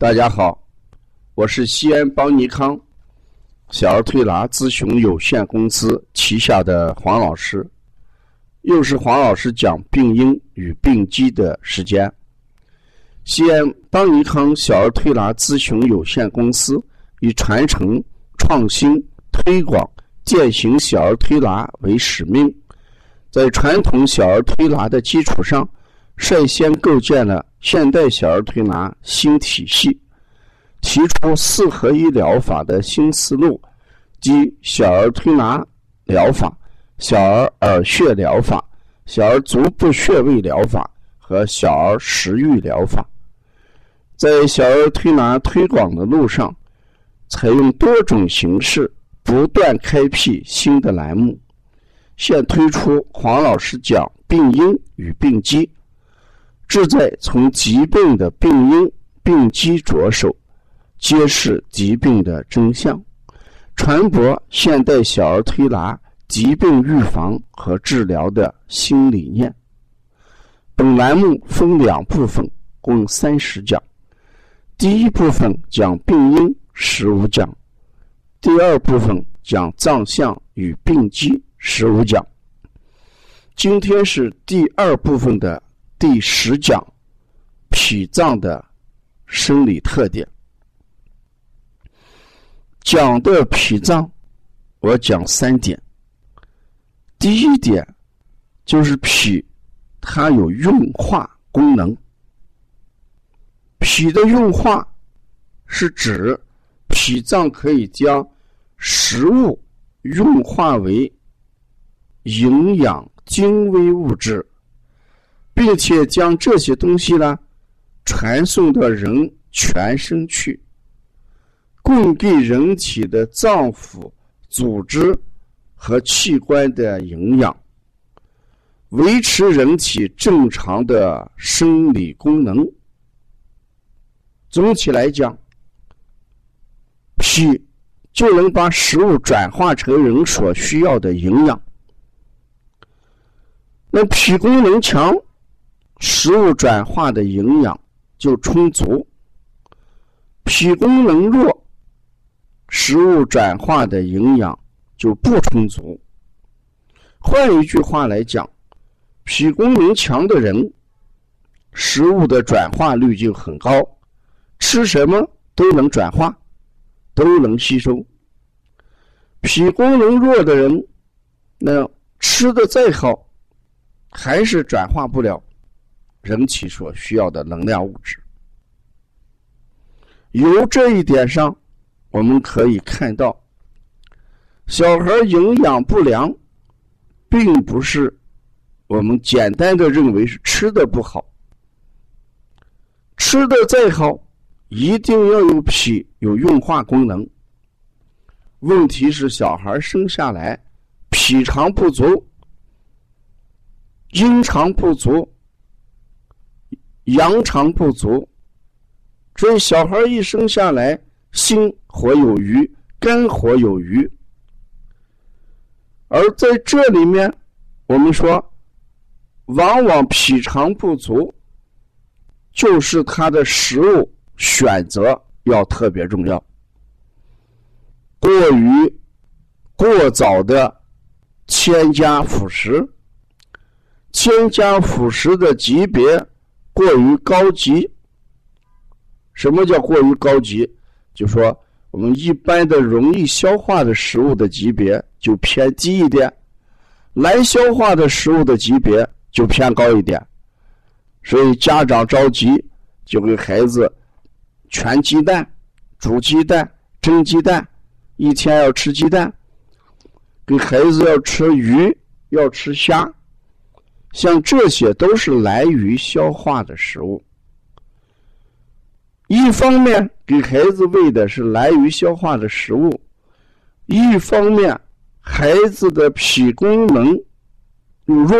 大家好，我是西安邦尼康小儿推拿咨询有限公司旗下的黄老师，又是黄老师讲病因与病机的时间。西安邦尼康小儿推拿咨询有限公司以传承、创新、推广、践行小儿推拿为使命，在传统小儿推拿的基础上，率先构建了。现代小儿推拿新体系，提出四合一疗法的新思路，即小儿推拿疗法、小儿耳穴疗法、小儿足部穴位疗法和小儿食欲疗法。在小儿推拿推广的路上，采用多种形式，不断开辟新的栏目。现推出黄老师讲病因与病机。志在从疾病的病因、病机着手，揭示疾病的真相，传播现代小儿推拿疾病预防和治疗的新理念。本栏目分两部分，共三十讲。第一部分讲病因，十五讲；第二部分讲脏象与病机，十五讲。今天是第二部分的。第十讲，脾脏的生理特点。讲的脾脏，我讲三点。第一点就是脾，它有运化功能。脾的运化是指脾脏可以将食物运化为营养精微物质。并且将这些东西呢，传送到人全身去，供给人体的脏腑、组织和器官的营养，维持人体正常的生理功能。总体来讲，脾就能把食物转化成人所需要的营养。那脾功能强。食物转化的营养就充足，脾功能弱，食物转化的营养就不充足。换一句话来讲，脾功能强的人，食物的转化率就很高，吃什么都能转化，都能吸收。脾功能弱的人，那吃的再好，还是转化不了。人体所需要的能量物质，由这一点上，我们可以看到，小孩营养不良，并不是我们简单的认为是吃的不好，吃的再好，一定要有脾有运化功能。问题是小孩生下来脾肠不足，阴肠不足。阳肠不足，所以小孩一生下来心火有余，肝火有余。而在这里面，我们说，往往脾肠不足，就是他的食物选择要特别重要。过于过早的添加辅食，添加辅食的级别。过于高级，什么叫过于高级？就说我们一般的容易消化的食物的级别就偏低一点，难消化的食物的级别就偏高一点。所以家长着急，就给孩子全鸡蛋、煮鸡蛋、蒸鸡蛋，一天要吃鸡蛋，给孩子要吃鱼，要吃虾。像这些都是来于消化的食物。一方面给孩子喂的是来于消化的食物，一方面孩子的脾功能又弱，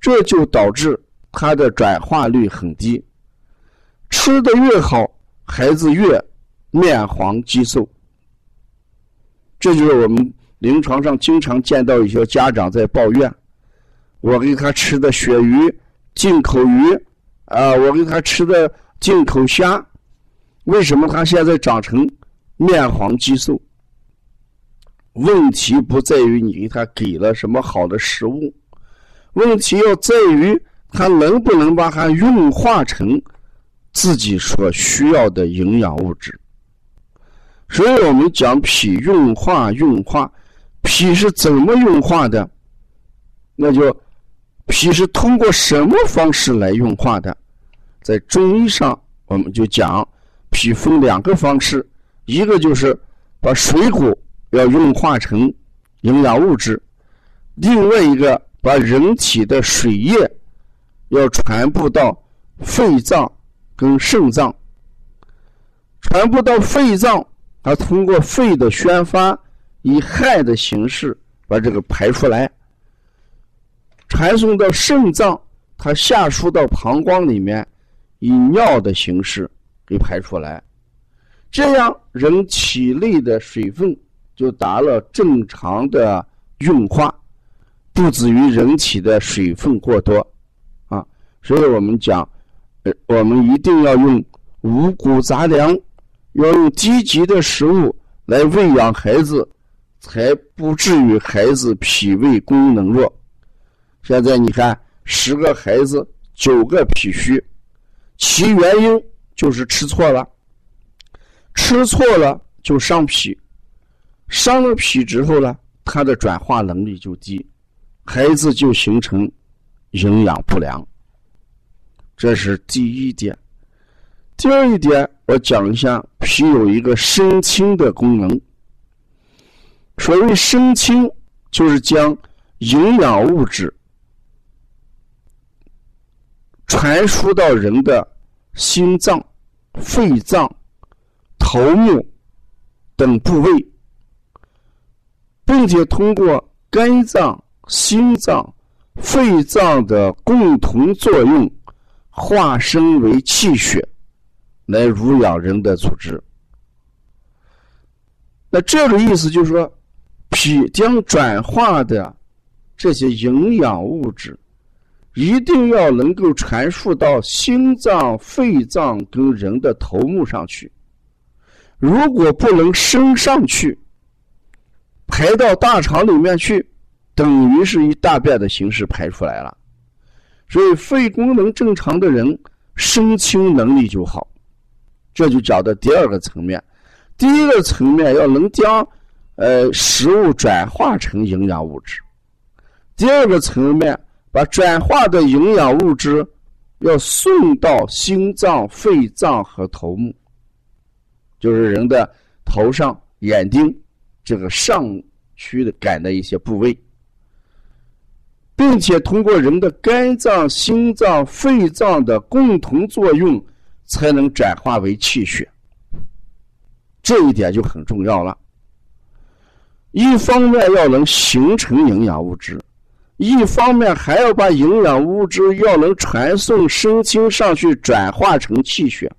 这就导致他的转化率很低。吃的越好，孩子越面黄肌瘦。这就是我们临床上经常见到一些家长在抱怨。我给他吃的鳕鱼、进口鱼，啊，我给他吃的进口虾，为什么它现在长成面黄肌瘦？问题不在于你给他给了什么好的食物，问题要在于它能不能把它运化成自己所需要的营养物质。所以我们讲脾运化，运化，脾是怎么运化的？那就脾是通过什么方式来运化的？在中医上，我们就讲。脾分两个方式，一个就是把水果要运化成营养物质，另外一个把人体的水液要传播到肺脏跟肾脏，传播到肺脏，它通过肺的宣发，以汗的形式把这个排出来，传送到肾脏，它下输到膀胱里面，以尿的形式。给排出来，这样人体内的水分就达了正常的运化，不至于人体的水分过多啊。所以我们讲，呃，我们一定要用五谷杂粮，要用低级的食物来喂养孩子，才不至于孩子脾胃功能弱。现在你看，十个孩子九个脾虚，其原因。就是吃错了，吃错了就伤脾，伤了脾之后呢，它的转化能力就低，孩子就形成营养不良。这是第一点。第二一点，我讲一下脾有一个生清的功能。所谓生清，就是将营养物质传输到人的心脏。肺脏、头目等部位，并且通过肝脏、心脏、肺脏的共同作用，化身为气血，来濡养人的组织。那这个意思就是说，脾将转化的这些营养物质。一定要能够传输到心脏、肺脏跟人的头目上去。如果不能升上去，排到大肠里面去，等于是以大便的形式排出来了。所以，肺功能正常的人，升清能力就好。这就讲的第二个层面。第一个层面要能将呃食物转化成营养物质。第二个层面。把转化的营养物质要送到心脏、肺脏和头目，就是人的头上、眼睛这个上区的感的一些部位，并且通过人的肝脏、心脏、肺脏的共同作用，才能转化为气血。这一点就很重要了。一方面要能形成营养物质。一方面还要把营养物质要能传送升清上去，转化成气血。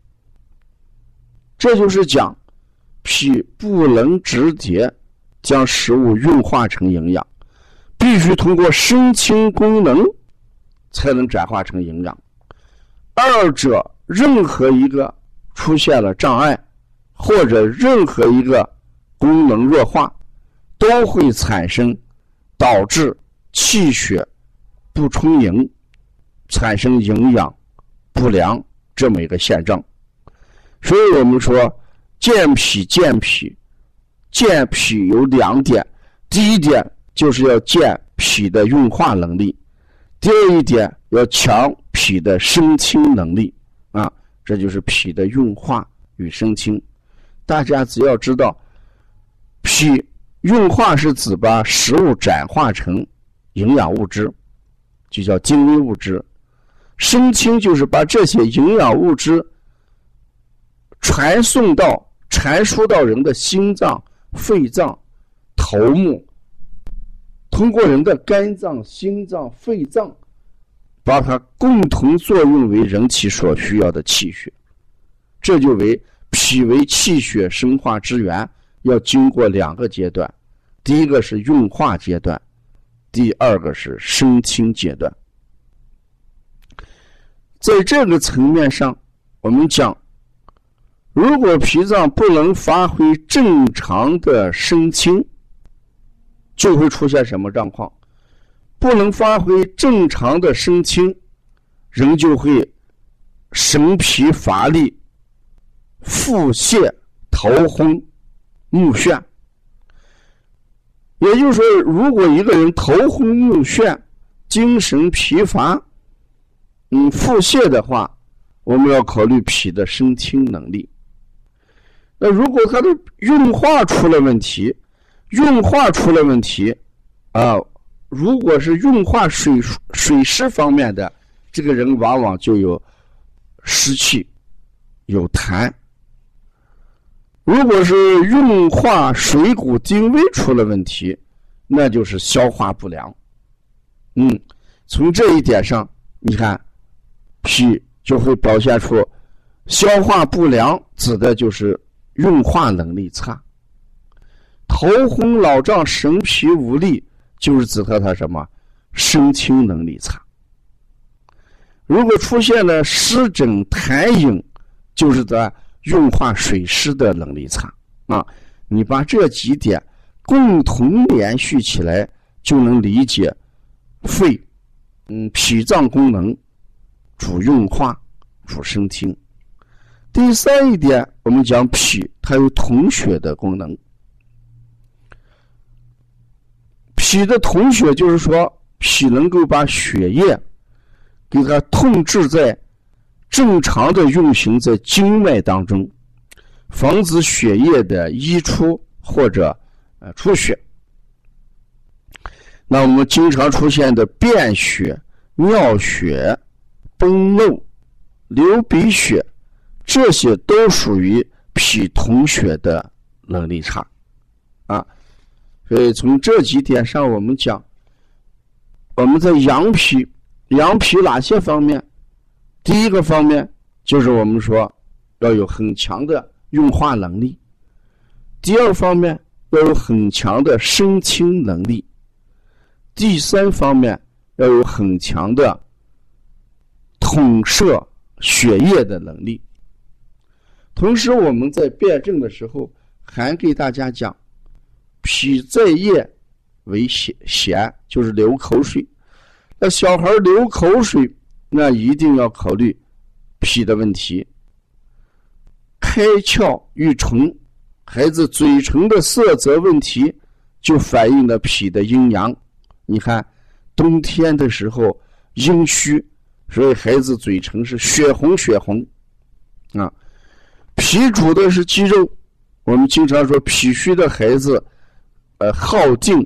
这就是讲，脾不能直接将食物运化成营养，必须通过升清功能才能转化成营养。二者任何一个出现了障碍，或者任何一个功能弱化，都会产生导致。气血不充盈，产生营养不良这么一个现状，所以我们说健脾健脾，健脾有两点，第一点就是要健脾的运化能力，第二一点要强脾的升清能力啊，这就是脾的运化与升清。大家只要知道，脾运化是指把食物转化成。营养物质就叫精微物质，升清就是把这些营养物质传送到、传输到人的心脏、肺脏、头目，通过人的肝脏、心脏、肺脏，把它共同作用为人体所需要的气血。这就为脾为气血生化之源，要经过两个阶段，第一个是运化阶段。第二个是升清阶段，在这个层面上，我们讲如果脾脏不能发挥正常的升清，就会出现什么状况？不能发挥正常的升清，人就会神疲乏力、腹泻、头昏、目眩。也就是说，如果一个人头昏目眩、精神疲乏、嗯腹泻的话，我们要考虑脾的升清能力。那如果他的运化出了问题，运化出了问题，啊，如果是运化水水湿方面的，这个人往往就有湿气，有痰；如果是运化水谷精微出了问题，那就是消化不良。嗯，从这一点上，你看，脾就会表现出消化不良，指的就是。运化能力差，头昏脑胀、神疲无力，就是指他他什么升清能力差。如果出现了湿疹、痰饮，就是在运化水湿的能力差啊。你把这几点共同连续起来，就能理解肺，嗯，脾脏功能主运化、主升清。第三一点，我们讲脾，它有统血的功能。脾的统血，就是说脾能够把血液给它控制在正常的运行在经脉当中，防止血液的溢出或者呃出血。那我们经常出现的便血、尿血、崩漏、流鼻血。这些都属于脾统血的能力差，啊，所以从这几点上，我们讲，我们在养脾，养脾哪些方面？第一个方面就是我们说要有很强的运化能力，第二方面要有很强的升清能力，第三方面要有很强的统摄血液的能力。同时，我们在辩证的时候还给大家讲，脾在液为咸，咸就是流口水。那小孩流口水，那一定要考虑脾的问题。开窍欲唇，孩子嘴唇的色泽问题，就反映了脾的阴阳。你看，冬天的时候阴虚，所以孩子嘴唇是血红血红，啊。脾主的是肌肉，我们经常说脾虚的孩子，呃，好静，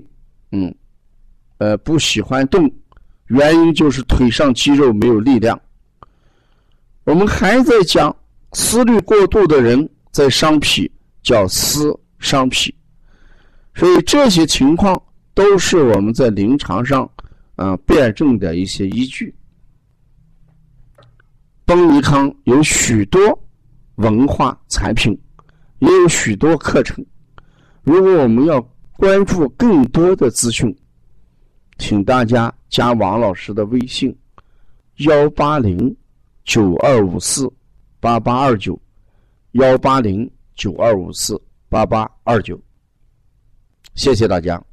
嗯，呃，不喜欢动，原因就是腿上肌肉没有力量。我们还在讲思虑过度的人在伤脾，叫思伤脾，所以这些情况都是我们在临床上啊辩证的一些依据。邦尼康有许多。文化产品也有许多课程。如果我们要关注更多的资讯，请大家加王老师的微信：幺八零九二五四八八二九，幺八零九二五四八八二九。谢谢大家。